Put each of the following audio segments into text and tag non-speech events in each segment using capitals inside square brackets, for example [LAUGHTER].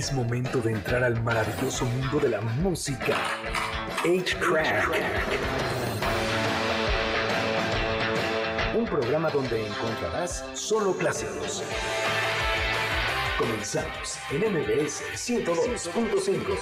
Es momento de entrar al maravilloso mundo de la música. 8-Track. Un programa donde encontrarás solo clásicos. Comenzamos en MBS 102.5.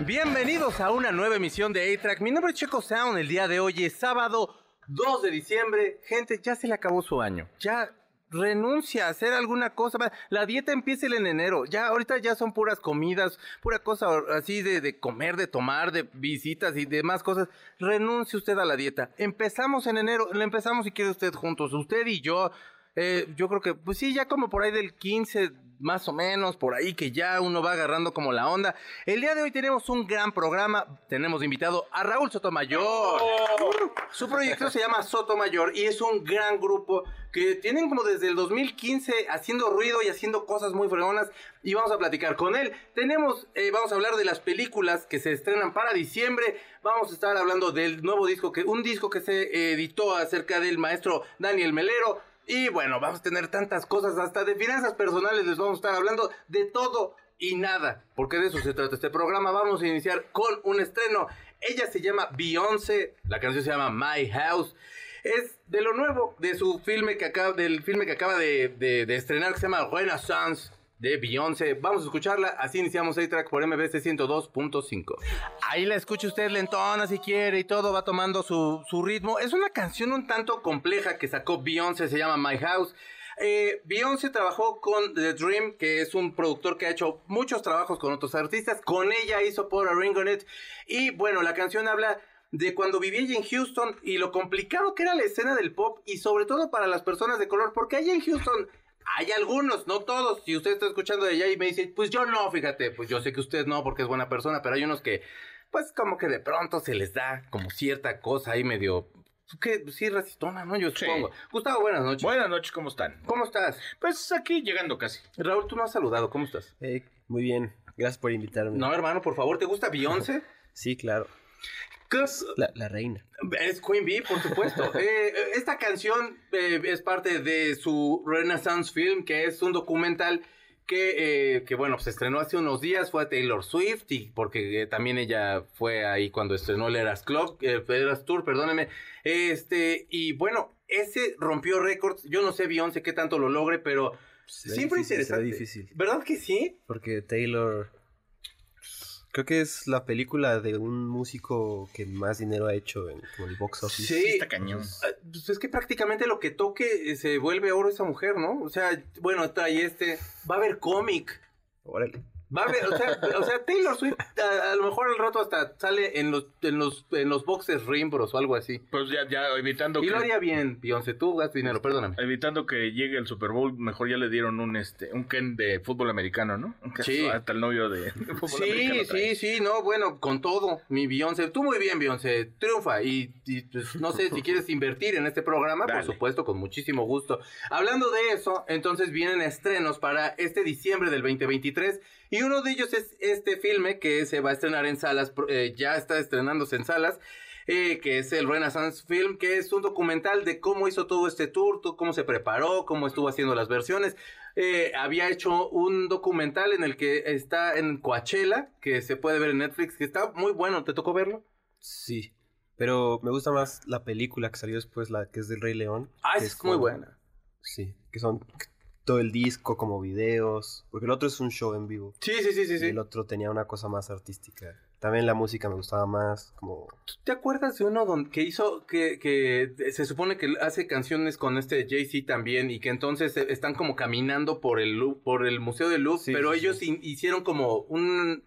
Bienvenidos a una nueva emisión de A-Track. Mi nombre es Checo Sound. El día de hoy es sábado 2 de diciembre. Gente, ya se le acabó su año. Ya renuncia a hacer alguna cosa. La dieta empieza en enero. Ya ahorita ya son puras comidas, pura cosa así de, de, comer, de tomar, de visitas y demás cosas. Renuncie usted a la dieta. Empezamos en enero, le empezamos si quiere usted juntos, usted y yo. Eh, yo creo que, pues sí, ya como por ahí del 15 más o menos, por ahí que ya uno va agarrando como la onda. El día de hoy tenemos un gran programa, tenemos invitado a Raúl Sotomayor. Su proyecto se llama Sotomayor y es un gran grupo que tienen como desde el 2015 haciendo ruido y haciendo cosas muy fregonas y vamos a platicar con él. Tenemos, eh, vamos a hablar de las películas que se estrenan para diciembre, vamos a estar hablando del nuevo disco, que un disco que se editó acerca del maestro Daniel Melero. Y bueno, vamos a tener tantas cosas, hasta de finanzas personales les vamos a estar hablando de todo y nada, porque de eso se trata este programa. Vamos a iniciar con un estreno. Ella se llama Beyoncé, la canción se llama My House. Es de lo nuevo de su filme que acaba, del filme que acaba de, de, de estrenar que se llama Renaissance de Beyoncé. Vamos a escucharla. Así iniciamos A-Track por MBC 102.5. Ahí la escucha usted lentona si quiere y todo va tomando su, ritmo. Es una canción un tanto compleja que sacó Beyoncé, se llama My House. Eh, Beyoncé trabajó con The Dream, que es un productor que ha hecho muchos trabajos con otros artistas. Con ella hizo Por a Ring on It. Y bueno, la canción habla de cuando vivía ella en Houston y lo complicado que era la escena del pop y sobre todo para las personas de color, porque allá en Houston hay algunos, no todos. Si usted está escuchando de allá y me dice, pues yo no, fíjate, pues yo sé que usted no porque es buena persona, pero hay unos que, pues como que de pronto se les da como cierta cosa ahí medio que sí, racistona, ¿no? Yo supongo. Sí. Gustavo, buenas noches. Buenas noches, ¿cómo están? ¿Cómo estás? Pues aquí llegando casi. Raúl, tú no has saludado, ¿cómo estás? Eh, muy bien, gracias por invitarme. No, hermano, por favor, ¿te gusta Beyoncé? [LAUGHS] sí, claro. La, la, reina. Es Queen Bee, por supuesto. [LAUGHS] eh, esta canción eh, es parte de su Renaissance Film, que es un documental que, eh, que, bueno, se estrenó hace unos días, fue a Taylor Swift, y porque eh, también ella fue ahí cuando estrenó el Eras Club, el Eras Tour, perdóneme. Este, y bueno, ese rompió récords. Yo no sé Beyoncé qué tanto lo logre, pero será siempre difícil, interesante. difícil. ¿Verdad que sí? Porque Taylor. Creo que es la película de un músico que más dinero ha hecho en como el box office. Sí, está cañón. Pues es que prácticamente lo que toque se vuelve oro esa mujer, ¿no? O sea, bueno, trae este. Va a haber cómic. Órale. Va a haber, o sea, o sea Taylor Swift a, a, lo mejor al rato hasta sale en los en los en los boxes Rimbros o algo así. Pues ya ya evitando y que lo haría bien, Beyoncé, tú gastas dinero, perdóname. evitando que llegue el Super Bowl, mejor ya le dieron un este un Ken de fútbol americano, ¿no? Sí. Hasta el novio de, de [LAUGHS] fútbol Sí, americano sí, sí, no, bueno, con todo, mi Beyoncé, tú muy bien, Beyoncé, triunfa y, y, pues, no sé si quieres invertir en este programa, Dale. por supuesto, con muchísimo gusto. Hablando de eso, entonces vienen estrenos para este diciembre del 2023 y uno de ellos es este filme que se va a estrenar en salas, eh, ya está estrenándose en salas. Eh, que es el Renaissance Film, que es un documental de cómo hizo todo este tour, todo, cómo se preparó, cómo estuvo haciendo las versiones. Eh, había hecho un documental en el que está en Coachella, que se puede ver en Netflix, que está muy bueno. ¿Te tocó verlo? Sí. Pero me gusta más la película que salió después, la que es del Rey León. Ah, es muy buena. Sí, que son todo el disco como videos. Porque el otro es un show en vivo. Sí, sí, sí, sí. Y sí. el otro tenía una cosa más artística. También la música me gustaba más, como... ¿Te acuerdas de uno donde, que hizo, que, que se supone que hace canciones con este Jay-Z también y que entonces eh, están como caminando por el, por el Museo del Louvre, Sí, pero sí, ellos sí. hicieron como un...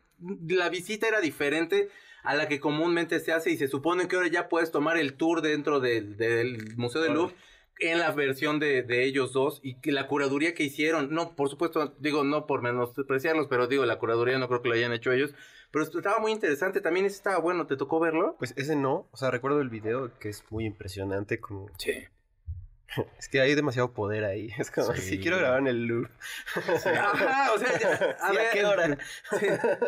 La visita era diferente a la que comúnmente se hace y se supone que ahora ya puedes tomar el tour dentro del, del Museo del Órale. Louvre en la versión de, de ellos dos y que la curaduría que hicieron, no, por supuesto, digo, no por menospreciarlos, pero digo, la curaduría no creo que lo hayan hecho ellos, pero estaba muy interesante, también ese estaba bueno, ¿te tocó verlo? Pues ese no, o sea, recuerdo el video que es muy impresionante, como... Sí. [LAUGHS] Es que hay demasiado poder ahí, es como, Sí. si quiero grabar en el Louvre. Ajá, o sea, [LAUGHS] ya, a Sí, ver, ¿a qué hora? sí.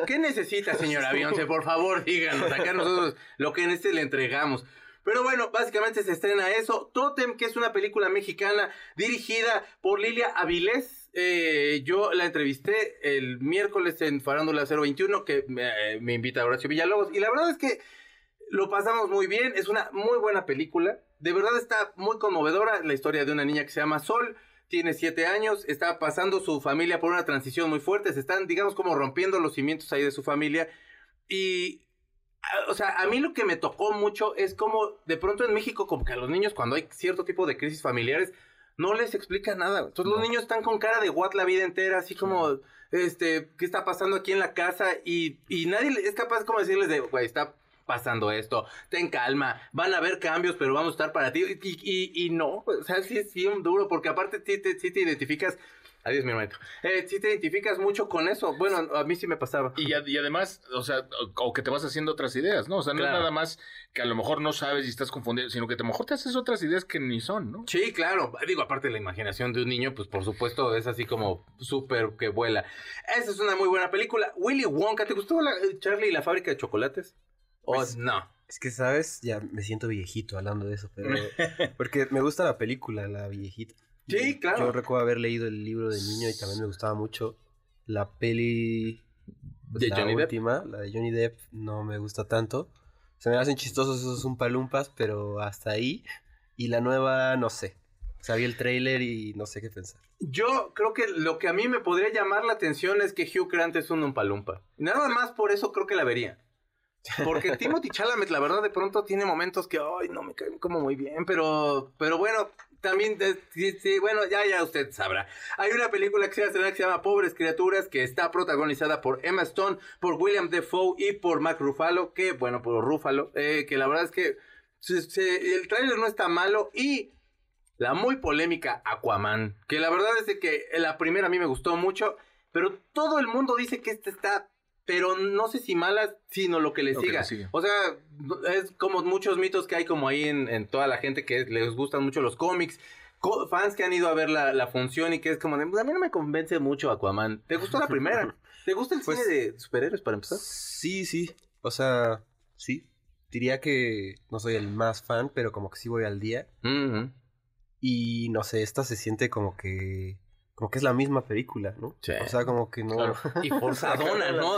¿Qué necesita, señora Beyoncé? Por favor, díganos. Acá nosotros lo que en este le entregamos. Pero bueno, básicamente se estrena eso. Totem, que es una película mexicana dirigida por Lilia Avilés. Eh, yo la entrevisté el miércoles en Farándula 021, que me, me invita Horacio Villalobos. Y la verdad es que lo pasamos muy bien. Es una muy buena película. De verdad está muy conmovedora la historia de una niña que se llama Sol tiene siete años, está pasando su familia por una transición muy fuerte, se están, digamos, como rompiendo los cimientos ahí de su familia. Y, o sea, a mí lo que me tocó mucho es como de pronto en México, como que a los niños cuando hay cierto tipo de crisis familiares, no les explica nada. Entonces los niños están con cara de what la vida entera, así como, este, ¿qué está pasando aquí en la casa? Y, y nadie es capaz como decirles de, güey, está pasando esto, ten calma, van a haber cambios, pero vamos a estar para ti. Y, y, y no, o sea, sí es bien duro, porque aparte sí te, sí te identificas, adiós mi hermanito, eh, sí te identificas mucho con eso. Bueno, a mí sí me pasaba. Y, y además, o sea, o, o que te vas haciendo otras ideas, ¿no? O sea, no Claro. es nada más que a lo mejor no sabes y estás confundido, sino que a lo mejor te haces otras ideas que ni son, ¿no? Sí, claro. Digo, aparte de la imaginación de un niño, pues por supuesto es así como súper que vuela. Esa es una muy buena película. Willy Wonka, ¿te gustó la, Charlie y la fábrica de chocolates? ¿O Pues, no? Es que, ¿sabes? Ya me siento viejito hablando de eso, pero... [LAUGHS] Porque me gusta la película, la viejita. Sí, claro. Yo recuerdo haber leído el libro de niño y también me gustaba mucho la peli... pues, ¿De la Johnny Depp? última, la de Johnny Depp, no me gusta tanto. Se me hacen chistosos esos umpalumpas, pero hasta ahí. Y la nueva, no sé. O vi el tráiler y no sé qué pensar. Yo creo que lo que a mí me podría llamar la atención es que Hugh Grant es un umpalumpa. Nada más por eso creo que la vería. Porque [LAUGHS] Timothy Chalamet, la verdad, de pronto tiene momentos que, ay, no me caen como muy bien, pero, pero bueno, también, sí, sí, bueno, ya, ya usted sabrá. Hay una película que se estrenar que se llama Pobres Criaturas, que está protagonizada por Emma Stone, por William Defoe y por Mark Ruffalo, que, bueno, por Ruffalo, eh, que la verdad es que el tráiler no está malo y la muy polémica Aquaman, que la verdad es que la primera a mí me gustó mucho, pero todo el mundo dice que esta está, pero no sé si mala, sino lo que le siga. O sea, es como muchos mitos que hay como ahí en, en toda la gente que les gustan mucho los cómics. co- fans que han ido a ver la, la función y que es como de, "Pues, a mí no me convence mucho Aquaman. ¿Te gustó la primera? [LAUGHS] ¿Te gusta el Pues- cine de superhéroes para empezar? Sí, sí. O sea, sí. Diría que no soy el más fan, pero como que sí voy al día. Y no sé, esta se siente como que. Como que es la misma película, ¿no? Sí. O sea, como que no. Claro. Y [LAUGHS] forzadona, ¿no?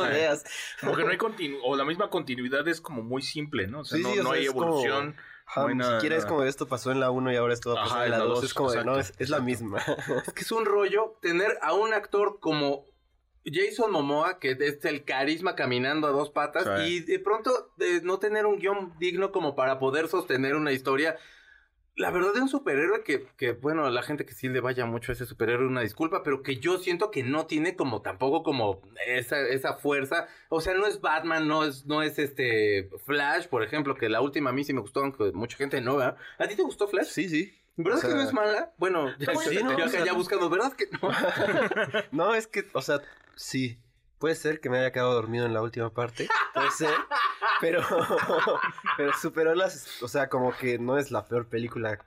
Como que no hay continu o la misma continuidad es como muy simple, ¿no? O sea, Sí, no, sí, o no sea, hay es como- evolución. Ajá, no hay ni nada- siquiera es como esto pasó en la 1 y ahora esto va a pasar Ajá, en la 2. Es como de, no, es, es la misma. [LAUGHS] Es que es un rollo tener a un actor como Jason Momoa, que es el carisma caminando a dos patas, Sí. y de pronto no tener un guion digno como para poder sostener una historia. La verdad de un superhéroe que, que, bueno, la gente que sí le vaya mucho a ese superhéroe, una disculpa, pero que yo siento que no tiene como tampoco como esa, esa fuerza. O sea, no es Batman, no es, no es este Flash, por ejemplo, que la última a mí sí me gustó, aunque mucha gente no, ¿verdad? ¿A ti te gustó Flash? Sí, sí. ¿Verdad O sea, que no es mala? Bueno, ya, [LAUGHS] Sí, ¿no? ya- O sea, ya buscando, ¿verdad que no? [LAUGHS] No, es que, o sea, sí. Puede ser que me haya quedado dormido en la última parte. Puede ser. [LAUGHS] Pero, [LAUGHS] pero superó las. O sea, como que no es la peor película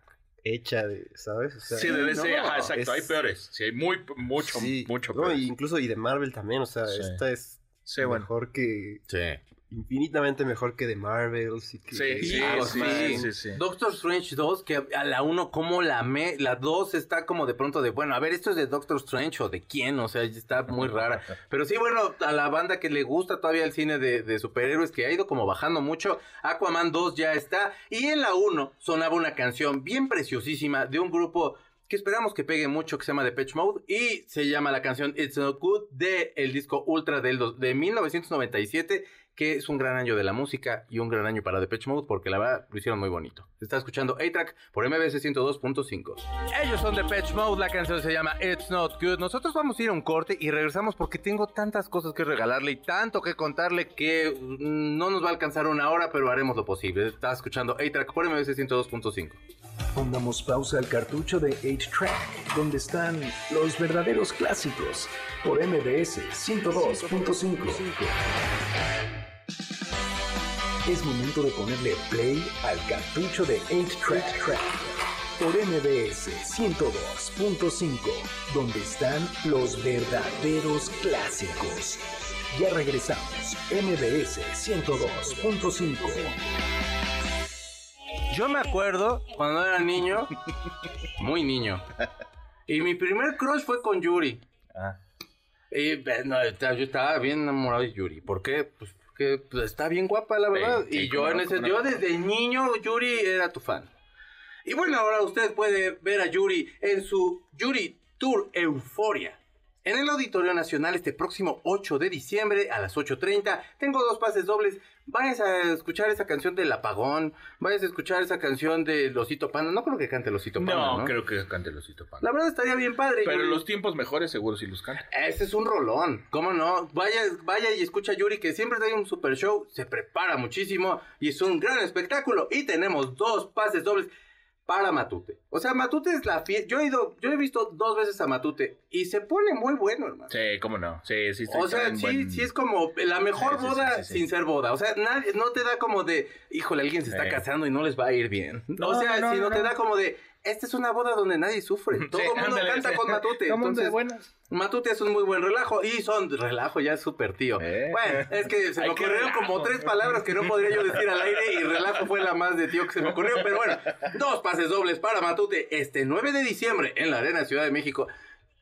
hecha de, ¿sabes? O sea, Sí, de DC, no, ajá, exacto, es- hay peores. Sí, hay muy, mucho, sí. mucho No, peores. y incluso y de Marvel también. O sea, Sí. esta es Sí, bueno. mejor que. Sí. Infinitamente mejor que de Marvel. Sí, que Sí, sí, Aquaman. sí, sí, sí. Doctor Strange 2, que a la 1 como la me, la 2 está como de pronto de, bueno, a ver, esto es de Doctor Strange o de quién, o sea, está muy rara. [LAUGHS] Pero sí, bueno, a la banda que le gusta todavía el cine de, de superhéroes, que ha ido como bajando mucho, Aquaman 2 ya está. Y en la 1 sonaba una canción bien preciosísima de un grupo que esperamos que pegue mucho, que se llama Depeche Mode, y se llama la canción It's Not Good de el disco Ultra del dos- de 1997, que es un gran año de la música y un gran año para Depeche Mode, porque la verdad lo hicieron muy bonito. Se está escuchando A-Track por MBS 102.5. Ellos son Depeche Mode, la canción se llama It's Not Good. Nosotros vamos a ir a un corte y regresamos porque tengo tantas cosas que regalarle y tanto que contarle que mm, no nos va a alcanzar una hora, pero haremos lo posible. Está escuchando A-Track por MBS 102.5. Pongamos pausa al cartucho de 8-Track, donde están los verdaderos clásicos, por MBS 102.5. Es momento de ponerle play al cartucho de 8-Track, por MBS 102.5, donde están los verdaderos clásicos. Ya regresamos, MBS 102.5. Yo me acuerdo cuando era niño, muy niño. Y mi primer crush fue con Yuri. Ah. Y yo estaba bien enamorado de Yuri. ¿Por qué? Pues porque pues, está bien guapa, la verdad. Sí, sí, y yo, en ese, yo desde niño, Yuri era tu fan. Y bueno, ahora usted puede ver a Yuri en su Yuri Tour Euforia. En el Auditorio Nacional este próximo 8 de diciembre a las 8.30. Tengo dos pases dobles. Vayas a escuchar esa canción del apagón. Vayas a escuchar esa canción de Losito Panda. No creo que cante Losito Panda, ¿no? No, creo que cante el osito panda. La verdad estaría bien padre. Pero Yuri. los tiempos mejores seguro sí los canta. Ese es un rolón, ¿cómo no? Vaya, vaya y escucha a Yuri que siempre trae un super show, se prepara muchísimo y es un gran espectáculo. Y tenemos dos pases dobles para Matute. O sea, Matute es la fiesta. Yo he ido, yo he visto dos veces a Matute y se pone muy bueno, hermano. Sí, cómo no. Sí, sí, está O sea, sí, buen- sí es como la mejor Sí, sí, sí, boda sí, sí. sin ser boda. O sea, nadie, no te da como de, híjole, alguien se está Sí. casando y no les va a ir bien. No, o sea, no, sino no, te da como de, esta es una boda donde nadie sufre. Todo Sí, el mundo ándale, canta sí. con Matute. Entonces, buenas. Matute es un muy buen relajo y son relajo ya es súper tío. Eh. Bueno, es que se [LAUGHS] me Ay, ocurrieron como tres palabras que no podría yo decir al aire y relajo fue la más de tío que se me ocurrió. Pero bueno, dos pases dobles para Matute este 9 de diciembre en la Arena Ciudad de México.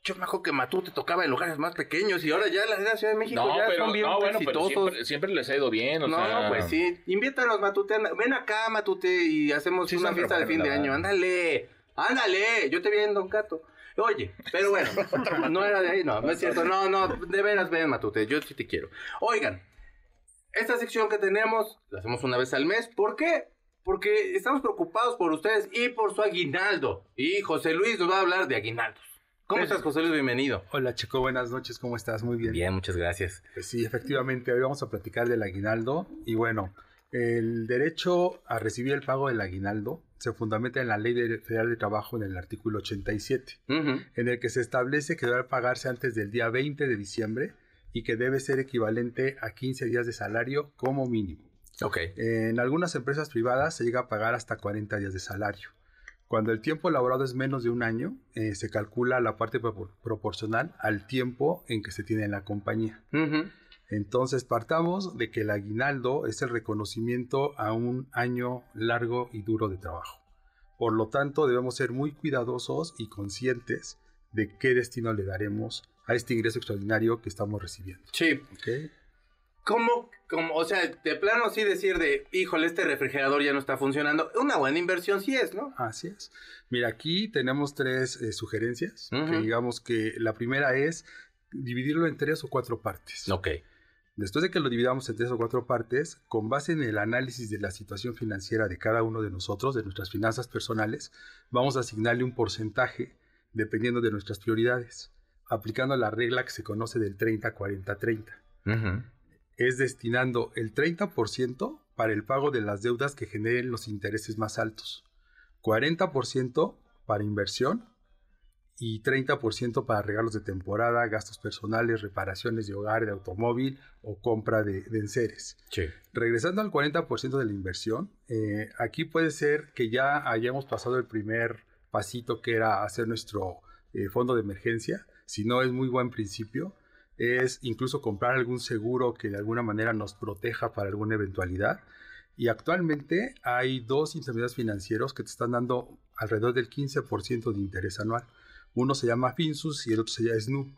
Yo me acuerdo que Matute tocaba en lugares más pequeños y ahora ya en la Ciudad de México No, ya pero, son bien no, bueno, pero siempre, siempre les ha ido bien, o no, sea... pues sí. Invítanos, Matute. Ven acá, Matute, y hacemos Sí, una fiesta de fin de año. Ándale, ándale. Yo te vi en Don Cato. Oye, pero bueno, [LAUGHS] no era de ahí, no, no es cierto. No, no, de veras, ven, Matute. Yo sí te quiero. Oigan, esta sección que tenemos, la hacemos una vez al mes. ¿Por qué? Porque estamos preocupados por ustedes y por su aguinaldo. Y José Luis nos va a hablar de aguinaldos. ¿Cómo estás, José Luis? Bienvenido. Hola Checo, buenas noches, ¿cómo estás? Muy bien. Bien, muchas gracias. Pues sí, efectivamente, hoy vamos a platicar del aguinaldo y bueno, el derecho a recibir el pago del aguinaldo se fundamenta en la Ley de- Federal de Trabajo en el artículo 87, Ujú. en el que se establece que debe pagarse antes del día 20 de diciembre y que debe ser equivalente a 15 días de salario como mínimo. Ok. En algunas empresas privadas se llega a pagar hasta 40 días de salario. Cuando el tiempo laborado es menos de un año, eh, se calcula la parte propor- proporcional al tiempo en que se tiene en la compañía. Entonces partamos de que el aguinaldo es el reconocimiento a un año largo y duro de trabajo. Por lo tanto, debemos ser muy cuidadosos y conscientes de qué destino le daremos a este ingreso extraordinario que estamos recibiendo. Sí, ¿ok? ¿Cómo, cómo, o sea, de plano sí decir de, híjole, este refrigerador ya no está funcionando? Una buena inversión sí es, ¿no? Así es. Mira, aquí tenemos tres eh, sugerencias. Que digamos que la primera es dividirlo en tres o cuatro partes. Ok. Después de que lo dividamos en tres o cuatro partes, con base en el análisis de la situación financiera de cada uno de nosotros, de nuestras finanzas personales, vamos a asignarle un porcentaje dependiendo de nuestras prioridades, aplicando la regla que se conoce del 30-40-30. Es destinando el 30% para el pago de las deudas que generen los intereses más altos, 40% para inversión y 30% para regalos de temporada, gastos personales, reparaciones de hogar, de automóvil o compra de, de enseres. Sí. Regresando al 40% de la inversión, eh, aquí puede ser que ya hayamos pasado el primer pasito que era hacer nuestro eh, fondo de emergencia. Si no es muy buen principio, es incluso comprar algún seguro que de alguna manera nos proteja para alguna eventualidad. Y actualmente hay dos intermediarios financieros que te están dando alrededor del 15% de interés anual. Uno se llama Finsus y el otro se llama SNU.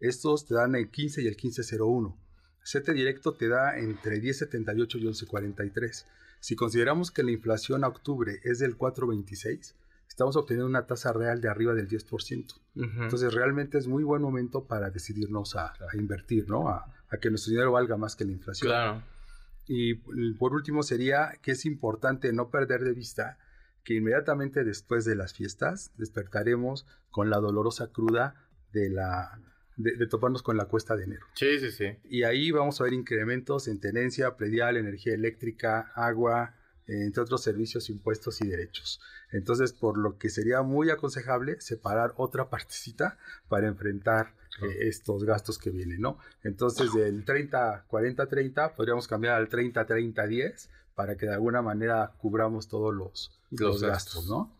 Estos te dan el 15 y el 1501. CETE Directo te da entre 10.78 y 11.43. Si consideramos que la inflación a octubre es del 4.26, estamos obteniendo una tasa real de arriba del 10%. Entonces realmente es muy buen momento para decidirnos a, a invertir, ¿no? A, a que nuestro dinero valga más que la inflación. claro. Y por último sería que es importante no perder de vista que inmediatamente después de las fiestas despertaremos con la dolorosa cruda de, la, de, de toparnos con la cuesta de enero. Sí, sí, sí. Y ahí vamos a ver incrementos en tenencia, predial, energía eléctrica, agua, entre otros servicios, impuestos y derechos. Entonces, por lo que sería muy aconsejable separar otra partecita para enfrentar eh, estos gastos que vienen, ¿no? Entonces, del 30, 40, 30, podríamos cambiar al 30, 30, 10 para que de alguna manera cubramos todos los, Los los gastos. gastos, ¿no?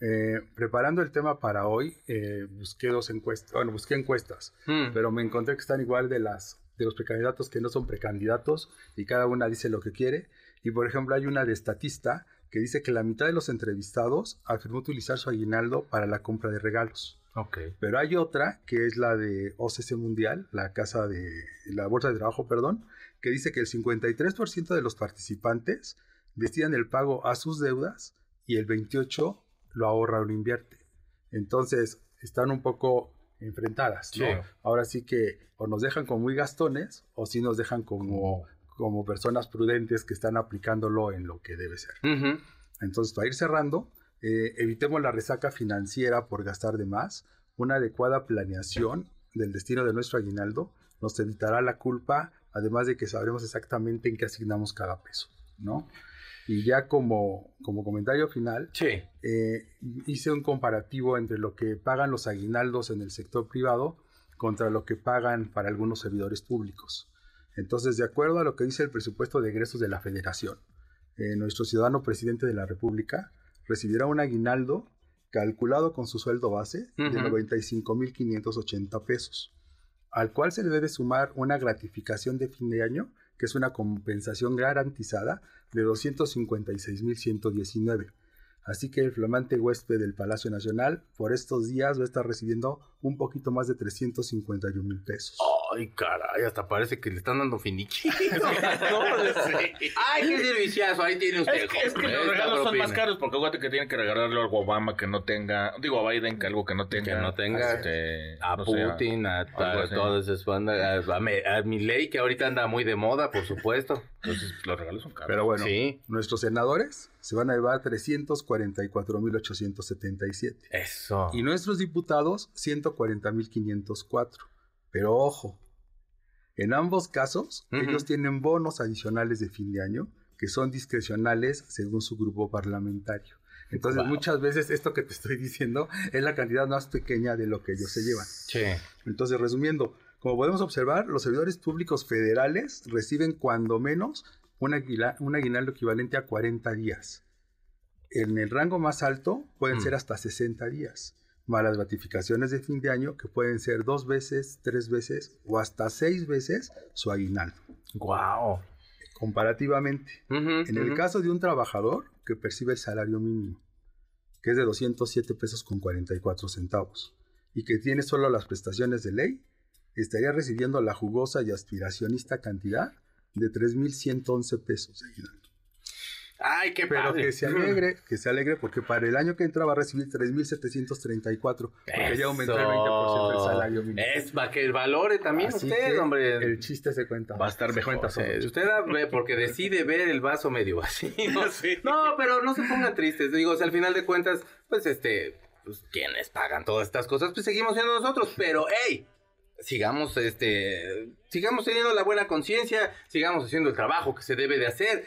Eh, preparando el tema para hoy, eh, busqué dos encuestas, bueno, busqué encuestas, Mm. pero me encontré que están igual de las de los precandidatos que no son precandidatos y cada una dice lo que quiere. Y por ejemplo, hay una de estatista que dice que la mitad de los entrevistados afirmó utilizar su aguinaldo para la compra de regalos. Ok. Pero hay otra que es la de OCC Mundial, la casa de la Bolsa de Trabajo, perdón, que dice que el 53% de los participantes destinan el pago a sus deudas y el 28% lo ahorra o lo invierte. Entonces, están un poco enfrentadas, ¿no? Sí. Ahora sí que o nos dejan como muy gastones o sí nos dejan como, como personas prudentes que están aplicándolo en lo que debe ser. Ujú. Entonces, para ir cerrando, eh, evitemos la resaca financiera por gastar de más. Una adecuada planeación del destino de nuestro aguinaldo nos evitará la culpa, además de que sabremos exactamente en qué asignamos cada peso, ¿no? Y ya como, como comentario final, Sí. eh, hice un comparativo entre lo que pagan los aguinaldos en el sector privado contra lo que pagan para algunos servidores públicos. Entonces, de acuerdo a lo que dice el presupuesto de egresos de la Federación, eh, nuestro ciudadano presidente de la República recibirá un aguinaldo calculado con su sueldo base de Ujú. 95.580 pesos, al cual se le debe sumar una gratificación de fin de año, que es una compensación garantizada de 256.119. Así que el flamante huésped del Palacio Nacional por estos días va a estar recibiendo un poquito más de 351 mil pesos. Ay, caray, hasta parece que le están dando finichi. [LAUGHS] [LAUGHS] Ay, qué serviciazo, ahí tiene usted. Es que, es que joven, los regalos son más caros porque acuérdate que tienen que regalarle algo a Obama que no tenga, digo a Biden que algo que no tenga, Que no tenga, este, A no Putin, a, así. todas esas bandas, a, a, a Milei, que ahorita anda muy de moda, por supuesto. Entonces los regalos son caros. Pero bueno, Sí. nuestros senadores se van a llevar 344.877 Eso. y nuestros diputados 140.504. Pero ojo, en ambos casos Ujú. ellos tienen bonos adicionales de fin de año que son discrecionales según su grupo parlamentario. Entonces Wow. muchas veces esto que te estoy diciendo es la cantidad más pequeña de lo que ellos se llevan. Sí. Entonces, resumiendo, como podemos observar, los servidores públicos federales reciben cuando menos un aguinaldo equivalente a 40 días. En el rango más alto pueden Mm. ser hasta 60 días, más las gratificaciones de fin de año que pueden ser dos veces, tres veces o hasta seis veces su aguinaldo. Wow. Comparativamente, en el caso de un trabajador que percibe el salario mínimo, que es de 207 pesos con 44 centavos, y que tiene solo las prestaciones de ley, estaría recibiendo la jugosa y aspiracionista cantidad de 3.111 pesos de aguinaldo. Ay, qué Pero padre. que se alegre, que se alegre porque para el año que entra va a recibir 3.734, porque ya aumentó el 20% el salario mínimo. Es para que valore también Así usted, hombre. El chiste se cuenta. Va a estar mejor. cuenta Sí. Eh, usted ve porque decide ver el vaso medio vacío. [LAUGHS] No, pero no se pongan tristes. Digo, o sea, al final de cuentas, pues este, pues quienes pagan todas estas cosas, pues seguimos siendo nosotros. Pero, hey, sigamos, este, sigamos teniendo la buena conciencia, sigamos haciendo el trabajo que se debe de hacer.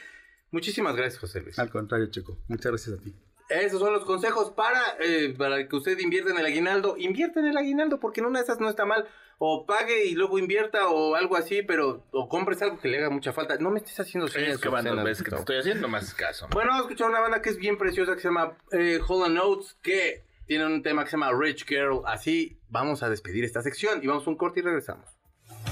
Muchísimas gracias, José Luis. Al contrario, Checo. Muchas gracias a ti. Esos son los consejos para, eh, para que usted invierta en el aguinaldo. Invierta en el aguinaldo porque en una de esas no está mal. O pague y luego invierta o algo así, pero o compres algo que le haga mucha falta. No me estés haciendo señas Es que obscenas, veces que te estoy haciendo más caso. Bueno, vamos a escuchar una banda que es bien preciosa que se llama eh, Hall Notes, que tiene un tema que se llama Rich Girl. Así vamos a despedir esta sección y vamos a un corte y regresamos.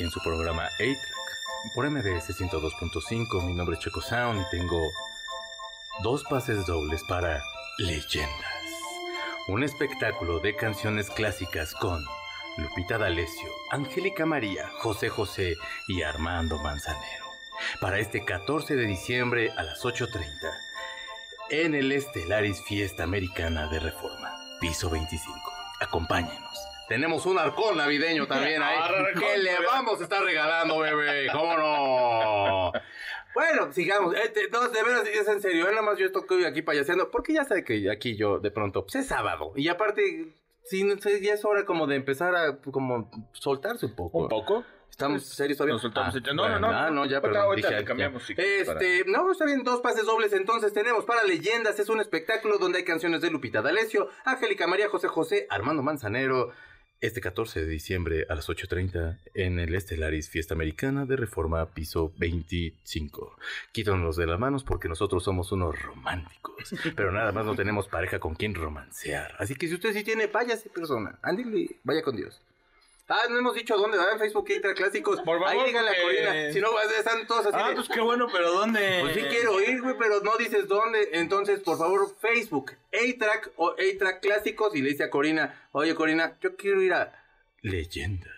en su programa A-Track por MBS 102.5. Mi nombre es Checo Sound y tengo dos pases dobles para Leyendas. Un espectáculo de canciones clásicas con Lupita D'Alessio, Angélica María, José José y Armando Manzanero. Para este 14 de diciembre a las 8.30 en el Estelaris Fiesta Americana de Reforma, piso 25. Acompáñenos. Tenemos un arcón navideño también ahí. que le vamos a estar regalando, bebé. ¿Cómo no? [LAUGHS] Bueno, sigamos. Este, no, de veras, es en serio. eh, Nada más yo estoy aquí payaseando. Porque ya sabe que aquí yo de pronto, pues es sábado. Y aparte, sí, no sé, ya es hora como de empezar a como soltarse un poco. ¿Un poco? ¿Estamos Pues, serios todavía? nos soltamos Ah, no, no, no. Ah, no, ya, perdón. ahorita dije, cambiamos, sí, Este, no, está bien, dos pases dobles entonces tenemos para Leyendas. Es un espectáculo donde hay canciones de Lupita D'Alessio, Angélica María José José, Armando Manzanero. Este 14 de diciembre a las 8.30 en el Estelaris Fiesta Americana de Reforma Piso 25. Quítanos de las manos porque nosotros somos unos románticos, [LAUGHS] pero nada más no tenemos pareja con quien romancear. Así que si usted sí tiene, váyase persona, ándele, vaya con Dios. Ah, no hemos dicho dónde, ¿verdad? En Facebook Entra Clásicos. Por favor, Ahí díganle a Corina. Si no, están todos así. Ah, de, pues qué bueno, pero ¿dónde? pues sí quiero ir, güey, pero no dices dónde. Entonces, por favor, Facebook, A-Track o A-Track Clásicos. Y le dice a Corina, oye, Corina, yo quiero ir a Leyendas.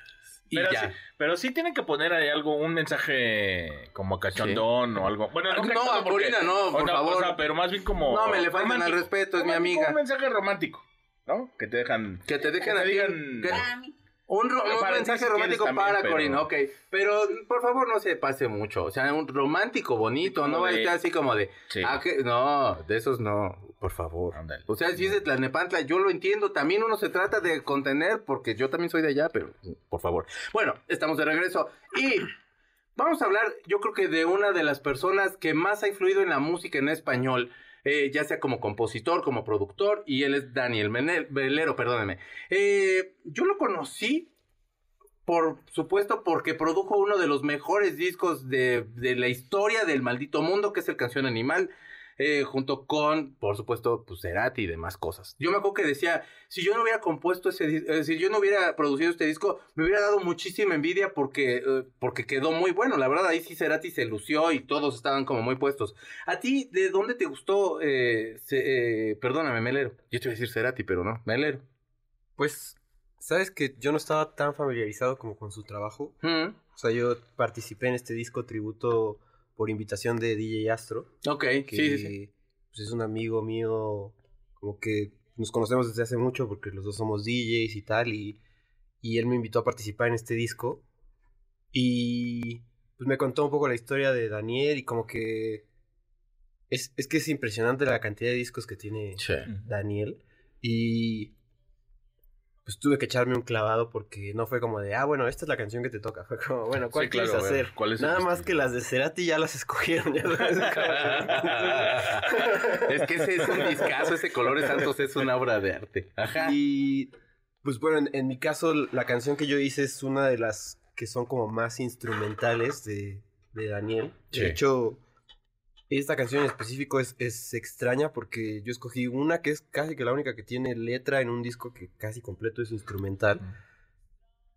Y Pero ya. sí, pero sí tienen que poner ahí algo, un mensaje como cachondón o algo. Bueno, No, a Corina no, o por favor. O sea, pero más bien como. No me le falten al respeto, es mi amiga. Un mensaje romántico, ¿no? Que te dejan. Que te dejen que a ti- digan. que- Para mí. Un, mensaje si romántico para pero- Corina, ok. Pero por favor no se pase mucho. O sea, un romántico bonito, no va a de- estar así como de. Sí. "Ah, que-". No, de esos no, por favor. O sea, si es de Tlalnepantla, yo lo entiendo. También uno se trata de contener, porque yo también soy de allá, pero por favor. Bueno, estamos de regreso. Y vamos a hablar, yo creo que de una de las personas que más ha influido en la música en español. Eh, ya sea como compositor, como productor, y él es Daniel Menel- Velero, perdónenme. Eh, yo lo conocí, por supuesto, porque produjo uno de los mejores discos de, de la historia del maldito mundo, que es el Canción Animal, eh, junto con, por supuesto, pues Cerati y demás cosas. Yo me acuerdo que decía, si yo no hubiera compuesto ese disco, si yo no hubiera producido este disco, me hubiera dado muchísima envidia porque, eh, porque quedó muy bueno. La verdad, ahí sí Cerati se lució y todos estaban como muy puestos. ¿A ti de dónde te gustó, eh, eh, perdóname, Melero? Yo te iba a decir Cerati, pero no, Melero. Pues, ¿sabes que yo no estaba tan familiarizado como con su trabajo? Mm, O sea, yo participé en este disco tributo por invitación de DJ Astro, ok, que sí, sí, sí. Pues es un amigo mío, como que nos conocemos desde hace mucho porque los dos somos DJs y tal, y, y él me invitó a participar en este disco. Y pues me contó un poco la historia de Daniel y como que es, es que es impresionante la cantidad de discos que tiene Sí. Daniel. Y pues tuve que echarme un clavado porque no fue como de, ah, bueno, esta es la canción que te toca. Fue como, bueno, ¿cuál Sí, quieres claro, hacer? ¿cuál es Nada más que las de Cerati ya las escogieron. ya como- es que ese es un discazo, ese Colores Santos es una obra de arte. Ajá. Y pues bueno, en, en mi caso la canción que yo hice es una de las que son como más instrumentales de, de Daniel. Sí. De hecho, esta canción en específico es, es extraña porque yo escogí una que es casi que la única que tiene letra en un disco que casi completo es instrumental.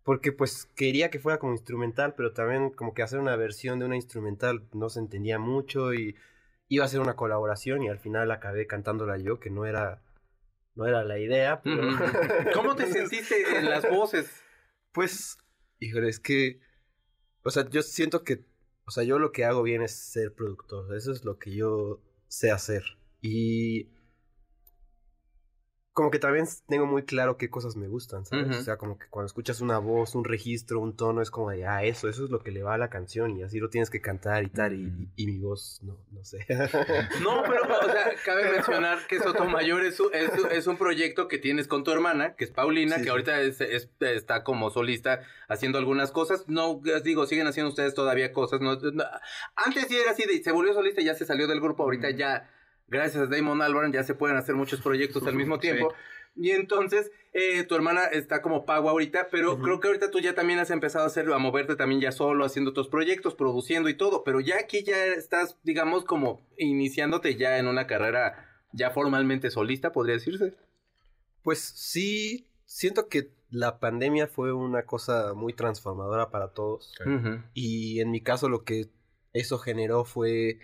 Porque pues quería que fuera como instrumental, pero también como que hacer una versión de una instrumental no se entendía mucho y iba a ser una colaboración y al final acabé cantándola yo, que no era, no era la idea. Pero... [LAUGHS] ¿Cómo te sentiste en las voces? Pues, híjole, es que, o sea, yo siento que, o sea, yo lo que hago bien es ser productor, eso es lo que yo sé hacer. Y como que también tengo muy claro qué cosas me gustan, ¿sabes? O sea, como que cuando escuchas una voz, un registro, un tono, es como de, ah, eso, eso es lo que le va a la canción y así lo tienes que cantar y tal, y, y- y mi voz, no, no sé. [LAUGHS] No, pero, o sea, cabe mencionar que Sotomayor es, un- es, es un proyecto que tienes con tu hermana, que es Paulina, Sí, que sí. ahorita es- es- está como solista haciendo algunas cosas. No, les digo, siguen haciendo ustedes todavía cosas. No, no- antes sí era así, de, se volvió solista y ya se salió del grupo. Ahorita ya, gracias a Damon Albarn, ya se pueden hacer muchos proyectos al mismo [LAUGHS] Sí. tiempo. Y entonces, eh, tu hermana está como pago ahorita, pero creo que ahorita tú ya también has empezado a hacer, a moverte también ya solo, haciendo otros proyectos, produciendo y todo, pero ya aquí ya estás, digamos, como iniciándote ya en una carrera ya formalmente solista, podría decirse. Pues sí, siento que la pandemia fue una cosa muy transformadora para todos. Y en mi caso lo que eso generó fue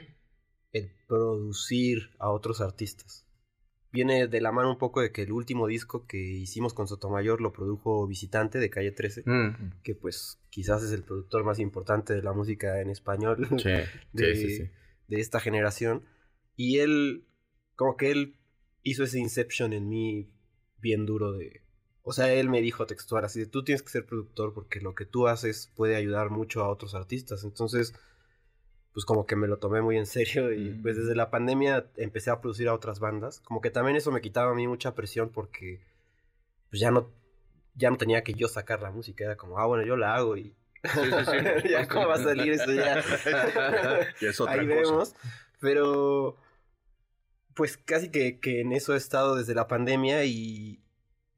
producir a otros artistas. Viene de la mano un poco de que el último disco que hicimos con Sotomayor lo produjo Visitante de Calle 13, Mm. que pues quizás es el productor más importante de la música en español Sí, [LAUGHS] de, sí, sí, sí. de esta generación. Y él, como que él hizo ese inception en mí bien duro de... O sea, él me dijo textual así de, tú tienes que ser productor porque lo que tú haces puede ayudar mucho a otros artistas. Entonces, pues como que me lo tomé muy en serio y Mm. pues desde la pandemia empecé a producir a otras bandas. Como que también eso me quitaba a mí mucha presión porque pues ya no, ya no tenía que yo sacar la música. Era como, ah, bueno, yo la hago y Sí, sí, sí. [LAUGHS] ya cómo va a salir eso ya. [LAUGHS] Y es otra Ahí cosa. vemos. Pero pues casi que, que en eso he estado desde la pandemia y,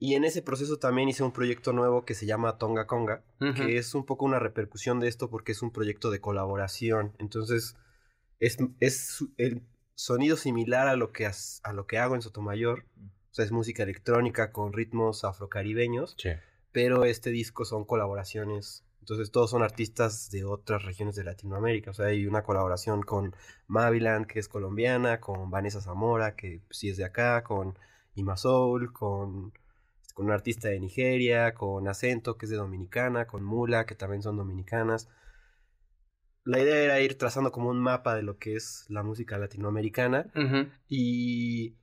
y en ese proceso también hice un proyecto nuevo que se llama Tonga Conga, que es un poco una repercusión de esto porque es un proyecto de colaboración. Entonces es, es el sonido similar a lo, que a lo que hago en Sotomayor. O sea, es música electrónica con ritmos afrocaribeños Sí. pero este disco son colaboraciones. Entonces todos son artistas de otras regiones de Latinoamérica. O sea, hay una colaboración con Maviland, que es colombiana, con Vanessa Zamora, que sí es de acá, con Ima Soul, con, con un artista de Nigeria, con Acento, que es de Dominicana, con Mula, que también son dominicanas. La idea era ir trazando como un mapa de lo que es la música latinoamericana y,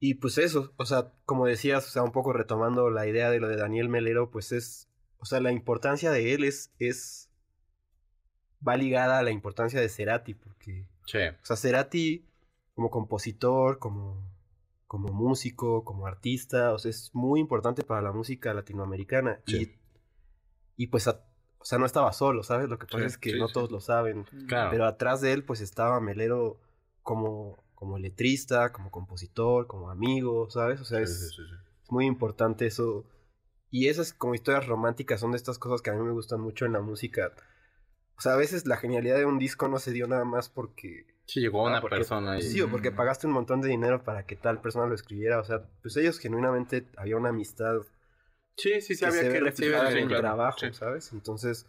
y pues eso, o sea, como decías, o sea, un poco retomando la idea de lo de Daniel Melero, pues es, o sea, la importancia de él es, es, va ligada a la importancia de Cerati, porque, Sí. o sea, Cerati como compositor, como, como músico, como artista, o sea, es muy importante para la música latinoamericana. Sí. Y, y pues, a- o sea, no estaba solo, ¿sabes? Lo que pasa Sí, es que sí, no sí. todos lo saben. Claro. Pero atrás de él, pues estaba Melero como, como letrista, como compositor, como amigo, ¿sabes? O sea, Sí, es, sí, sí, sí. es muy importante eso. Y esas como historias románticas son de estas cosas que a mí me gustan mucho en la música. O sea, a veces la genialidad de un disco no se dio nada más porque... Sí, llegó Ah, una porque- persona y... Sí, o porque pagaste un montón de dinero para que tal persona lo escribiera. O sea, pues ellos genuinamente había una amistad Sí, sí, sí, que había se que en el claro, trabajo, sí. ¿sabes? Entonces,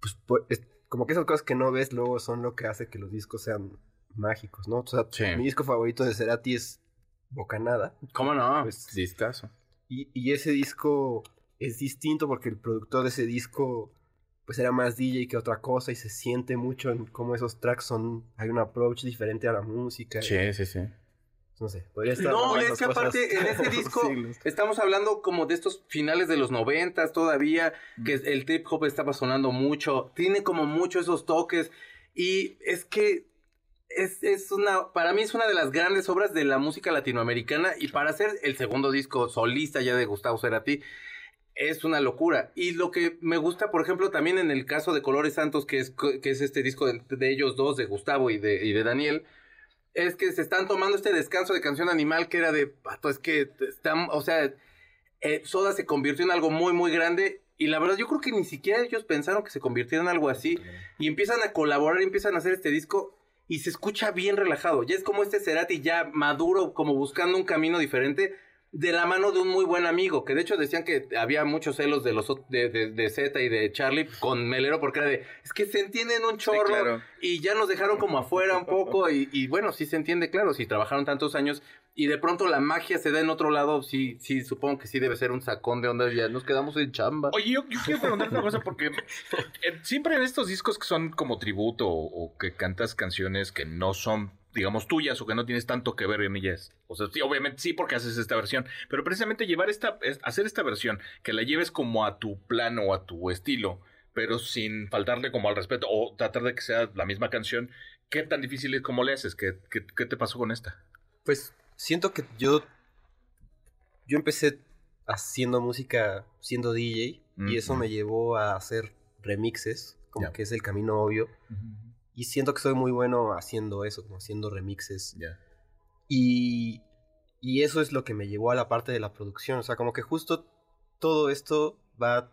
pues, pues, es- como que esas cosas que no ves luego son lo que hace que los discos sean mágicos, ¿no? O sea, Sí. mi disco favorito de Cerati es Bocanada. ¿Cómo no? Pues- Discaso. Y, y ese disco es distinto porque el productor de ese disco pues era más DJ que otra cosa y se siente mucho en cómo esos tracks son, hay un approach diferente a la música. Sí, sí, sí. No sé, podría estar... No, es que aparte en [LAUGHS] ese disco siglos. estamos hablando como de estos finales de los noventas todavía, que el trip hop estaba sonando mucho, tiene como mucho esos toques y es que es, es una, para mí es una de las grandes obras de la música latinoamericana y para hacer el segundo disco solista ya de Gustavo Cerati es una locura. Y lo que me gusta, por ejemplo, también en el caso de Colores Santos, que es, que es este disco de, de ellos dos, de Gustavo y de, y de Daniel, es que se están tomando este descanso de canción animal que era de, pato, es que están, o sea, eh, Soda se convirtió en algo muy, muy grande. Y la verdad, yo creo que ni siquiera ellos pensaron que se convirtiera en algo así. Y empiezan a colaborar y empiezan a hacer este disco. Y se escucha bien relajado. Ya es como este Cerati ya maduro, como buscando un camino diferente. De la mano de un muy buen amigo. Que de hecho decían que había muchos celos de los de, de, de Zeta y de Charlie con Melero. Porque era de, es que se entienden un chorro. claro. Y ya nos dejaron como afuera un poco. Y, y bueno, sí se entiende, claro. Si trabajaron tantos años y de pronto la magia se da en otro lado, sí, sí, supongo que sí debe ser un sacón de onda. Ya nos quedamos en chamba. Oye, yo, yo quiero preguntarte una cosa porque eh, siempre en estos discos que son como tributo o, o que cantas canciones que no son, digamos, tuyas o que no tienes tanto que ver en ellas. O sea, sí, obviamente sí porque haces esta versión, pero precisamente llevar esta, es- hacer esta versión, que la lleves como a tu plano o a tu estilo, pero sin faltarle como al respeto o tratar de que sea la misma canción, ¿qué tan difícil es? ¿Cómo le haces? ¿Qué, qué, qué te pasó con esta? Pues siento que yo. Yo empecé haciendo música siendo DJ y eso me llevó a hacer remixes, como que es el camino obvio. Y siento que soy muy bueno haciendo eso, como haciendo remixes. Ya. Y, y eso es lo que me llevó a la parte de la producción. O sea, como que justo todo esto va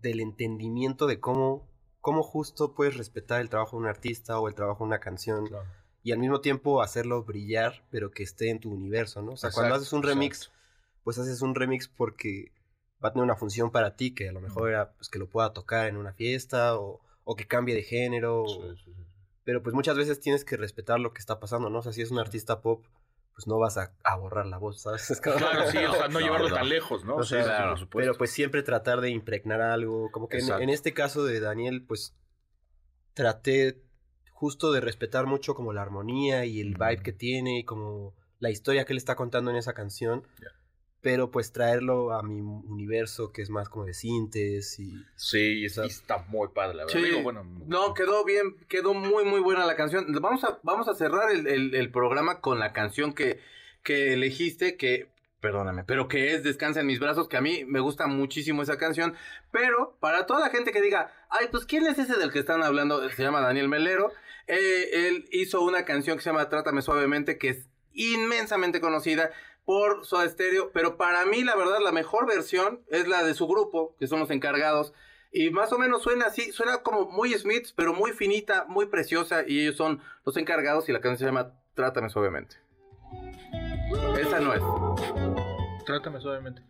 del entendimiento de cómo, cómo justo puedes respetar el trabajo de un artista o el trabajo de una canción y al mismo tiempo hacerlo brillar, pero que esté en tu universo, ¿no? O sea, cuando Exacto, haces un remix, exacto. pues haces un remix porque va a tener una función para ti, que a lo mejor era pues, que lo pueda tocar en una fiesta o, o que cambie de género. o- Sí, sí, sí. Pero pues muchas veces tienes que respetar lo que está pasando, ¿no? O sea, si es un artista pop, pues no vas a, a borrar la voz, ¿sabes? Es como- Claro, sí, o sea, no, [LAUGHS] No, llevarlo no. tan lejos, ¿no? O sea, sí, claro, por supuesto. Pero pues siempre tratar de impregnar algo. Como que en, este caso de Daniel, pues traté justo de respetar mucho como la armonía y el vibe que tiene y como la historia que él está contando en esa canción. Ya. Pero pues traerlo a mi universo que es más como de sintes y... Sí, es- O sea, y está muy padre, la verdad. Sí. Digo, bueno, No, quedó bien, quedó muy, muy buena la canción. Vamos a, vamos a cerrar el, el- el programa con la canción que, que elegiste, que perdóname, pero que es Descansa en mis brazos, que a mí me gusta muchísimo esa canción, pero para toda la gente que diga, ay, pues ¿quién es ese del que están hablando? Se llama Daniel Melero, eh, él hizo una canción que se llama Trátame Suavemente, que es inmensamente conocida por Soda Stereo, pero para mí la verdad la mejor versión es la de su grupo, que son los encargados, y más o menos suena así, suena como muy Smiths, pero muy finita, muy preciosa, y ellos son los encargados y la canción se llama Trátame Suavemente. Esa no es. Trátame suavemente.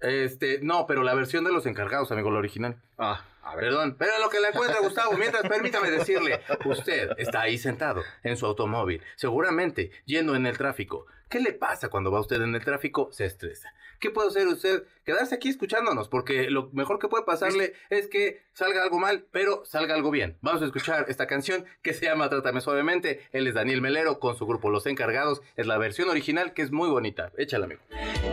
Este, no, pero la versión de los encargados, amigo, la original. Ah, a ver. Perdón, pero lo que le encuentra Gustavo, mientras permítame decirle, usted está ahí sentado en su automóvil, seguramente yendo en el tráfico. ¿Qué le pasa cuando va usted en el tráfico? Se estresa. ¿Qué puede hacer usted? Quedarse aquí escuchándonos, porque lo mejor que puede pasarle es que salga algo mal, pero salga algo bien. Vamos a escuchar esta canción que se llama Trátame Suavemente. Él es Daniel Melero con su grupo Los Encargados. Es la versión original que es muy bonita. Échala, amigo.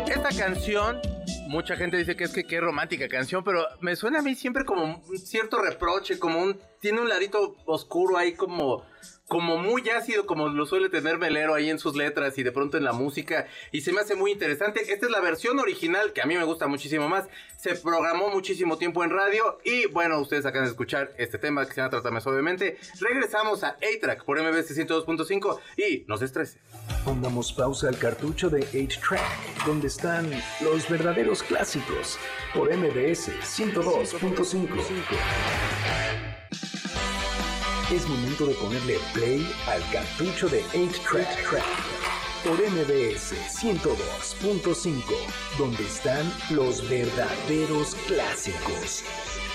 Esta canción, mucha gente dice que es que qué romántica canción, pero me suena a mí siempre como un cierto reproche, como un... Tiene un ladito oscuro ahí como como muy ácido, como lo suele tener Melero ahí en sus letras y de pronto en la música, y se me hace muy interesante. Esta es la versión original, que a mí me gusta muchísimo más. Se programó muchísimo tiempo en radio, y bueno, ustedes acaban de escuchar este tema que se llama Trátame Suavemente. Regresamos a A-Track por MBS 102.5 y no se estrese. Pongamos pausa al cartucho de 8-Track, donde están los verdaderos clásicos, por MBS 102.5. Es momento de ponerle play al cartucho de 8-Track por MBS 102.5, donde están los verdaderos clásicos.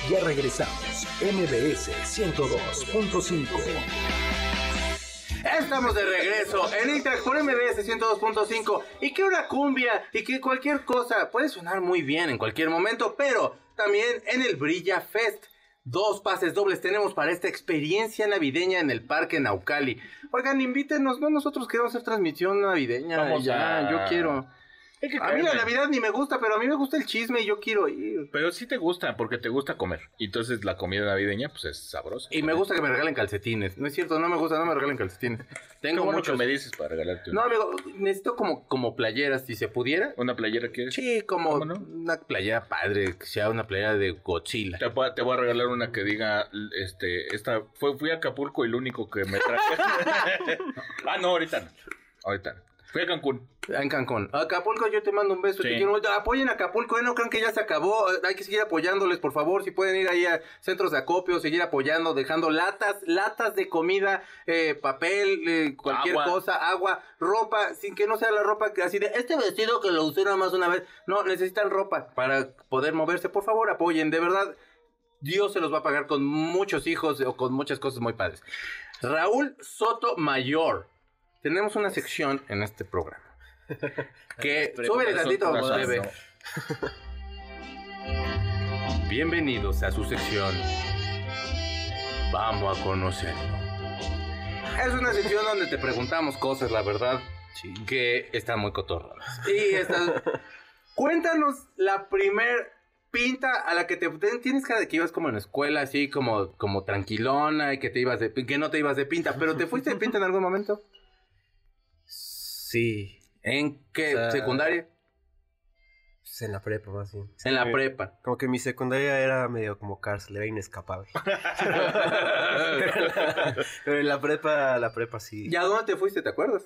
Ya regresamos, MBS 102.5. Estamos de regreso en A-Track por MBS 102.5 y que una cumbia y que cualquier cosa puede sonar muy bien en cualquier momento, pero también en el Brilla Fest. Dos pases dobles tenemos para esta experiencia navideña en el Parque Naucali. Oigan, invítenos, no nosotros queremos hacer transmisión navideña. Vamos ya, a- yo quiero. Hay que A mí la. Navidad ni me gusta, pero a mí me gusta el chisme y yo quiero ir. Pero sí te gusta, porque te gusta comer. Y entonces la comida navideña, pues es sabrosa. Y me gusta que me regalen calcetines. No es cierto, no me gusta, no me regalen calcetines. [LAUGHS] Tengo Tengo muchos. mucho me dices para regalarte No, una, amigo, necesito como, como playeras, si se pudiera. una playera que Sí, como ¿Cómo no? una playera padre, que sea una playera de Godzilla. Te voy, a, te voy a regalar una que diga, este, esta, fue, fui a Acapulco y lo único que me traje. [LAUGHS] [LAUGHS] ah, no, ahorita no. Ahorita no. Fui a Cancún. En Cancún. Acapulco, yo te mando un beso. Sí. Te quiero mucho. Apoyen a Acapulco, ¿eh? no crean que ya se acabó. Hay que seguir apoyándoles, por favor. Si pueden ir ahí a centros de acopio, seguir apoyando, dejando latas, latas de comida, eh, papel, eh, cualquier Agua. cosa, agua, ropa, sin que no sea la ropa que así de este vestido que lo usé nada más una vez. No, necesitan ropa para poder moverse. Por favor, apoyen, de verdad. Dios se los va a pagar con muchos hijos o con muchas cosas muy padres. Raúl Soto Mayor. Tenemos una sección en este programa. [LAUGHS] Que súbele tantito, bebé. Bienvenidos a su sección. Vamos a conocerlo. Es una sección donde te preguntamos cosas, la verdad, que están muy cotorras. Y estas... [LAUGHS] Cuéntanos la primer pinta a la que te tienes cara de que ibas como en la escuela, así como, como tranquilona y que te ibas de que no te ibas de pinta, pero ¿te fuiste de pinta en algún momento? Sí. ¿En qué? O sea, ¿Secundaria? Pues en la prepa, más bien. En la prepa. Como que mi secundaria era medio como cárcel, era inescapable. [LAUGHS] [LAUGHS] Pero en la prepa, la prepa sí. ¿Y a dónde te fuiste, te acuerdas?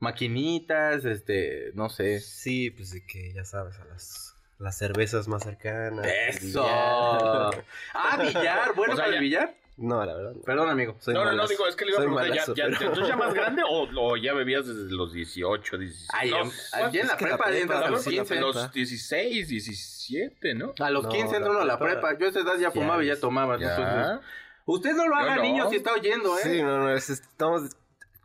Maquinitas, este, no sé. Sí, pues de que ya sabes, a las, las cervezas más cercanas. ¡Eso! billar. Ah, billar, bueno O sea, para el billar. No, la verdad. no. Perdón, amigo. Soy no, no, no, malazo. digo, es que le iba a preguntar, malazo, ¿ya, ya, pero- ¿tú ya más grande o, o ya bebías desde los 18, 17? Ay, no, ya- ya en la que la prepa prepa, entras a a los los, sí, la 15. prepa. los 16, 17, ¿no? A los No, 15 entra la uno a la prepa- prepa. Yo a esa edad ya Ya fumaba y ya tomaba. Ya. entonces- Usted no lo haga, no. niño, si está oyendo, ¿eh? Sí, no, no, es- estamos,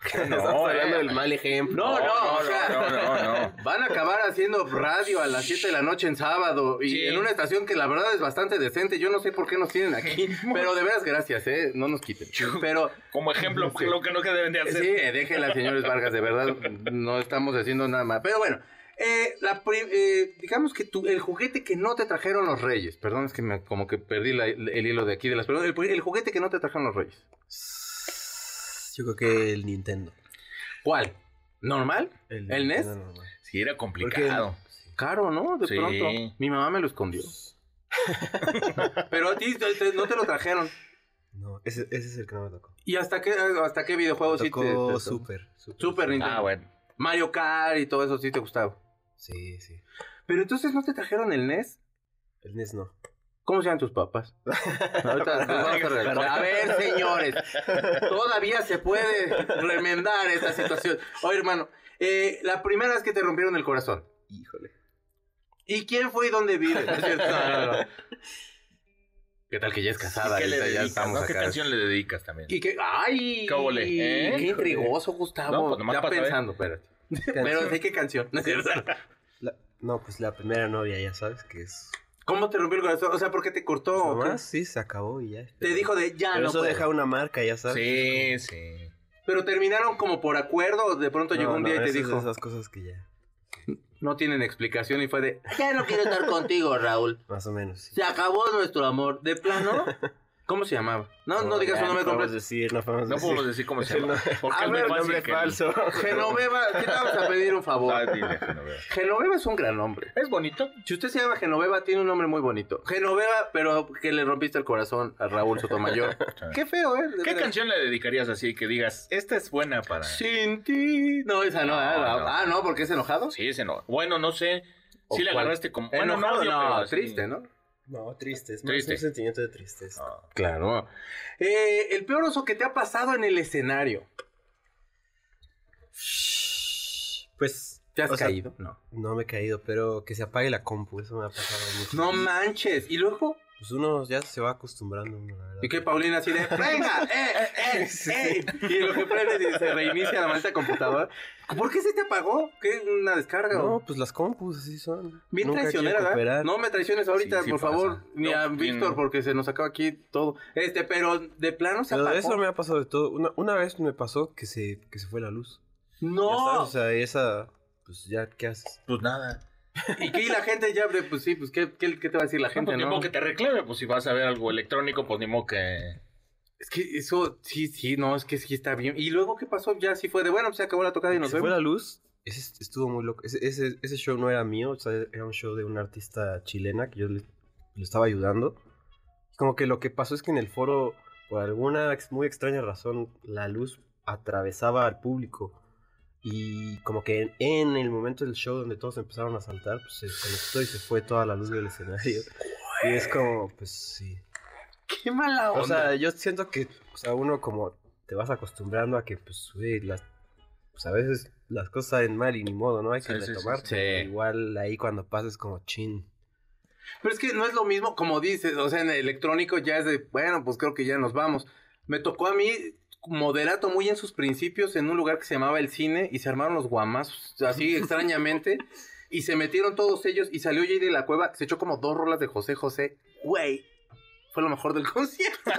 [LAUGHS] No, estamos hablando eh. del mal ejemplo. No, no, o sea, no, no, no. Van a acabar haciendo radio a las 7 de la noche en sábado y Sí. en una estación que la verdad es bastante decente. Yo no sé por qué nos tienen aquí, [LAUGHS] pero de veras gracias, ¿eh? No nos quiten. Pero Como ejemplo, Sí. lo que no que deben de hacer. Sí, déjenla, señores Vargas, de verdad, no estamos haciendo nada más. Pero bueno, eh, la pri- eh, digamos que tu, el juguete que no te trajeron los reyes, perdón, es que me, como que perdí la- el hilo de aquí de las preguntas, el, el juguete que no te trajeron los reyes. Yo creo que el Nintendo. ¿Cuál? ¿Normal? ¿El NES? Nintendo normal. Sí, era complicado. Caro, ¿no? De Sí. pronto. Mi mamá me lo escondió. [LAUGHS] Pero a ti no te lo trajeron. No, ese, ese es el que no me tocó. ¿Y hasta qué, hasta qué videojuego Me sí te, tocó te- te- Super, Super. Super Nintendo. Ah, bueno. Mario Kart y todo eso sí te gustaba. Sí, sí. Pero entonces no te trajeron el NES. El NES no. ¿Cómo se llaman tus papás? [LAUGHS] Ahorita vamos a. A ver, señores, todavía se puede remendar esta situación. Oye, hermano, eh, la primera vez que te rompieron el corazón. Híjole. ¿Y quién fue y dónde vive? No es cierto, no, no, no. ¿Qué tal que ya es casada? ¿Qué le ya estamos no? ¿Qué canción le dedicas también? ¿Y qué? ¡Ay! ¿Qué? ¿Eh? ¡Qué intrigoso, Gustavo! No, pues ya saber. pensando, espérate. Pero ¿de qué canción? ¿No es cierto? La- no, pues la primera novia, ya sabes que es. ¿Cómo te rompió el corazón? O sea, ¿por qué te cortó? Pues o qué? nomás, sí, se acabó y ya. Te dijo de ya Pero no eso puedo. deja una marca, ya sabes. Sí, sí. Pero terminaron como por acuerdo, de pronto No, llegó un no, día y te dijo, Esas cosas que ya. no tienen explicación y fue de, ya no quiero estar contigo, Raúl. Más o menos. sí. Se acabó nuestro amor. ¿De plano? [LAUGHS] ¿Cómo se llamaba? No, no, digas su nombre no podemos completo. decir, no podemos No decir. podemos decir cómo [LAUGHS] se llama. Porque A es ver, Nombre que- falso. [LAUGHS] Genoveva, ¿qué te vamos a pedir un favor? Ah, dile, Genoveva. [LAUGHS] Genoveva es un gran nombre. Es bonito. Si usted se llama Genoveva, tiene un nombre muy bonito. Genoveva, pero que le rompiste el corazón a Raúl Sotomayor. Qué feo, ¿eh? ¿Qué canción le dedicarías así que digas, esta es buena para... Sin ti. No, esa no. No, ah, no. Ah, no, porque es enojado. Sí, ese no. Bueno, no sé. ¿O Sí le agarraste como... Bueno, enojado, no, pero sí. triste, ¿no? No, triste. Es más Triste. un sentimiento de tristeza. Ah. Claro. Eh, el peor oso que te ha pasado en el escenario. Pues. ¿Te has o sea, caído? No. no me he caído, pero que se apague la compu, eso me ha pasado mucho. No manches. ¿Y luego? Pues uno ya se va acostumbrando, uno, la verdad. ¿Y qué Paulina así de, venga, eh, eh, eh, [LAUGHS] Y lo que prendes y se reinicia la maldita computadora. ¿Por qué se te apagó? ¿Qué? ¿Una descarga? No, o? pues las compus así son. Bien Nunca traicionera, ¿verdad? No me traiciones ahorita, Sí, sí por pasa. favor. Ni a Víctor, porque se nos acaba aquí todo. Este, pero de plano se Pero apagó. de eso me ha pasado de todo. Una, una vez me pasó que se, que se fue la luz. Ya sabes, No. o sea, esa. Pues ya, ¿qué haces? Pues nada. ¿Y qué? Y la gente ya, pues sí, pues ¿qué, qué, qué te va a decir la Gente, no, no? que te reclame, pues si vas a ver algo electrónico, pues ni modo que... Es que eso, sí, sí, no, es que sí está bien. ¿Y luego qué pasó? Ya sí fue de, bueno, pues se acabó la tocada y nos se fue vemos. la luz. Ese estuvo muy loco. Ese, ese, ese show no era mío, o sea, era un show de una artista chilena que yo le, le estaba ayudando. Como que lo que pasó es que en el foro, por alguna ex- muy extraña razón, la luz atravesaba al público. Y como que en, en el momento del show donde todos empezaron a saltar, pues se conectó y se fue toda la luz del escenario. Y es como, pues sí. Qué mala onda. O sea, yo siento que, o sea, uno como te vas acostumbrando a que, pues, güey, las, pues a veces las cosas salen mal y ni modo, ¿no? Hay que Sí, sí, sí, retomar. sí. Igual ahí cuando pases como chin. Pero es que no es lo mismo, como dices, o sea, en el electrónico ya es de, bueno, pues creo que ya nos vamos. Me tocó a mí moderato muy en sus principios en un lugar que se llamaba El Cine y se armaron los guamazos, así [LAUGHS] extrañamente, y se metieron todos ellos y salió Jay de la Cueva, se echó como dos rolas de José José. Güey, fue lo mejor del [LAUGHS] concierto.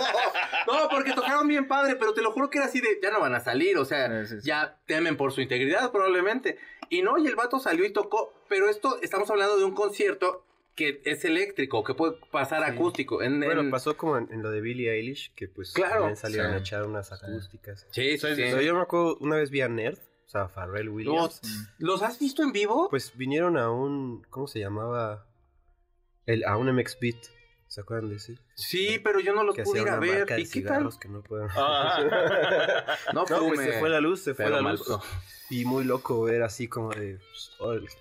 No, porque tocaron bien padre, pero te lo juro que era así de, ya no van a salir, o sea, Sí, sí, sí. ya temen por su integridad probablemente. Y no, y el vato salió y tocó, pero esto, estamos hablando de un concierto que es eléctrico, que puede pasar Sí. acústico. En, Bueno, en- pasó como en, en lo de Billie Eilish, que pues Claro. también salieron Sí. a echar unas acústicas. Sí, sí, sí. Yo me acuerdo, una vez vi a Nerd, o sea, Pharrell Williams. ¿Los, ¿Los has visto en vivo? Pues vinieron a un, ¿cómo se llamaba? El, a un MX Beat. ¿Se acuerdan de ese? sí, pero yo no los que pude ir a ver. marca de ¿Y qué tal? que no pueden... Ah. [LAUGHS] No, No, pues se fue la luz, se fue pero la mal- luz. Y muy loco ver así como de... pues.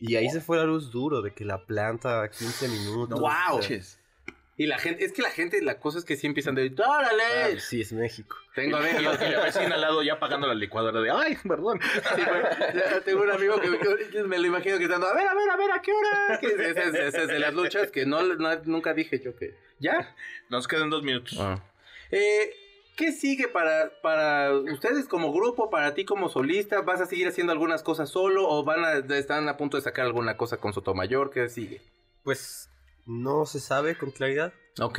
Y ahí se fue la luz duro, de que la planta 15 minutos. Sea, Y la gente, es que la gente, la cosa es que sí empiezan de, ah, ¡órale! pues sí, es México. Tengo amigos. y la vecina al lado ya apagando la licuadora de, ay, perdón. Sí, güey. Ya tengo un amigo que, que me lo imagino gritando, a ver, a ver, a ver, ¿a qué hora? Que ese, ese- ese es de las luchas que no, no- nunca dije yo que... ¿Ya? Nos quedan dos minutos. Eh, ¿Qué sigue para, para ustedes como grupo, para ti como solista? ¿Vas a seguir haciendo algunas cosas solo o van a, están a punto de sacar alguna cosa con Sotomayor? ¿Qué sigue? Pues no se sabe con claridad. Ok.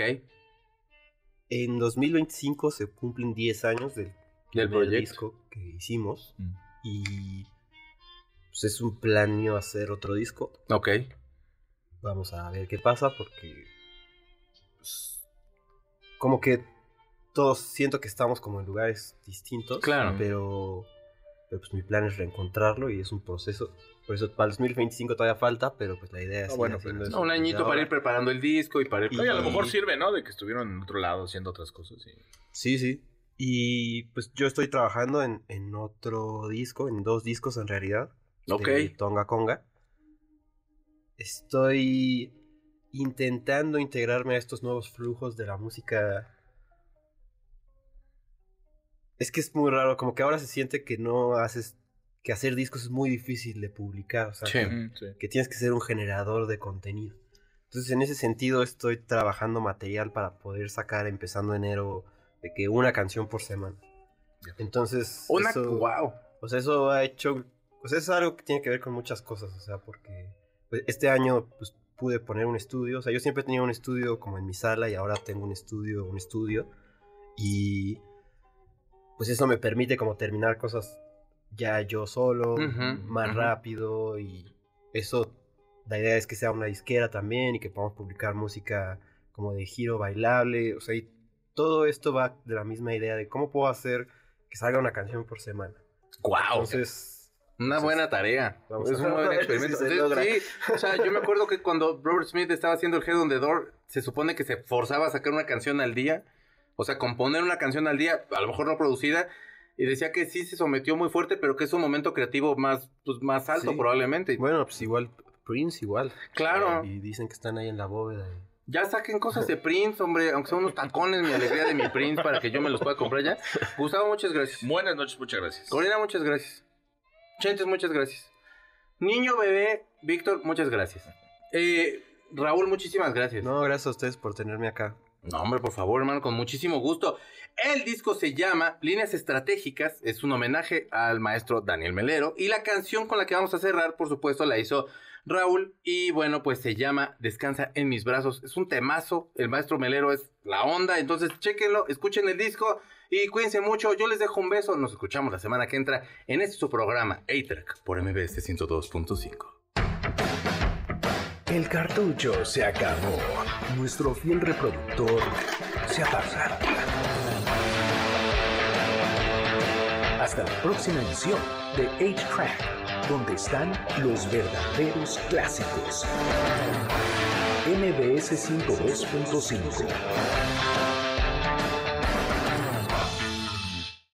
En 2025 se cumplen 10 años del, Del proyecto. disco que hicimos. Mm. Y pues es un planeo hacer otro disco. Ok. Vamos a ver qué pasa porque pues, como que todos siento que estamos como en lugares distintos. Claro. Pero pero pues mi plan es reencontrarlo y es un proceso. Por eso para el 2025 todavía falta, pero pues la idea es Ah, seguir bueno, haciendo pero- eso No, un añito para ir preparando el disco y para ir... Y- a lo mejor sirve, ¿no? De que estuvieron en otro lado haciendo otras cosas. y- Sí, sí. Y pues yo estoy trabajando en, en otro disco, en dos discos en realidad. Ok. de Tonga Conga. Estoy intentando integrarme a estos nuevos flujos de la música. Es que es muy raro, como que ahora se siente que no haces, que hacer discos es muy difícil de publicar, o sea, Sí. Mm, sí. que tienes que ser un generador de contenido. Entonces, en ese sentido, estoy trabajando material para poder sacar empezando enero de que una canción por semana. Entonces, Una... eso- Wow. o sea, eso ha hecho, pues es algo que tiene que ver con muchas cosas, o sea, porque pues, este año pues pude poner un estudio, o sea, yo siempre tenía un estudio como en mi sala y ahora tengo un estudio, un estudio y pues eso me permite como terminar cosas ya yo solo, más rápido y eso, la idea es que sea una disquera también y que podamos publicar música como de giro bailable, o sea, y todo esto va de la misma idea de cómo puedo hacer que salga una canción por semana. Wow. Entonces, Una Entonces, buena tarea. vamos es a un buen si experimento. sí. O sea, yo me [LAUGHS] acuerdo que cuando Robert Smith estaba haciendo el Head on the Door, se supone que se forzaba a sacar una canción al día. O sea, componer una canción al día, a lo mejor no producida. Y decía que sí se sometió muy fuerte, pero que es un momento creativo más, pues, más alto Sí. probablemente. bueno, pues igual Prince igual. Claro. Y dicen que están ahí en la bóveda. y- Ya saquen cosas de Prince, hombre, aunque sean unos tacones, mi alegría de mi Prince para que yo me los pueda comprar ya. Gustavo, muchas gracias. Buenas noches, muchas gracias. Corina, muchas gracias. Chentes, muchas gracias. Niño, bebé, Víctor, muchas gracias. Eh, Raúl, muchísimas gracias. No, gracias a ustedes por tenerme acá. No, hombre, por favor, hermano, con muchísimo gusto. El disco se llama Líneas Estratégicas, es un homenaje al maestro Daniel Melero y la canción con la que vamos a cerrar, por supuesto, la hizo Raúl y bueno, pues se llama Descansa en mis brazos. Es un temazo, el maestro Melero es la onda, entonces chéquenlo, escuchen el disco y cuídense mucho. Yo les dejo un beso, nos escuchamos la semana que entra en este su programa A-Track por MBS 102.5. El cartucho se acabó. Nuestro fiel reproductor se apaga. Hasta la próxima edición de 8-Track, donde están los verdaderos clásicos. MBS 102.5